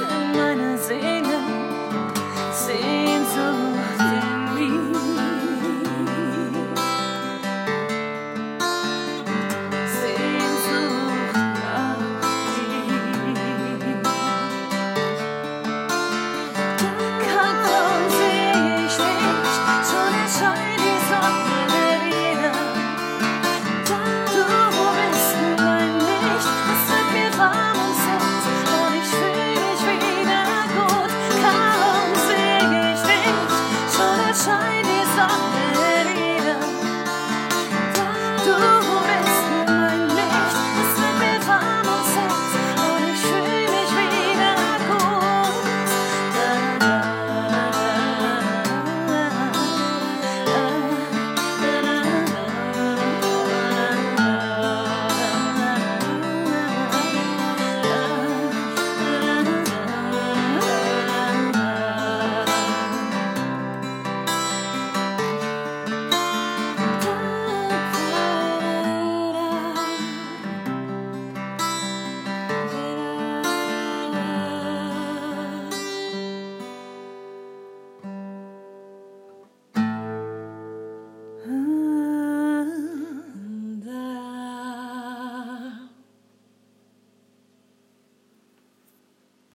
Meine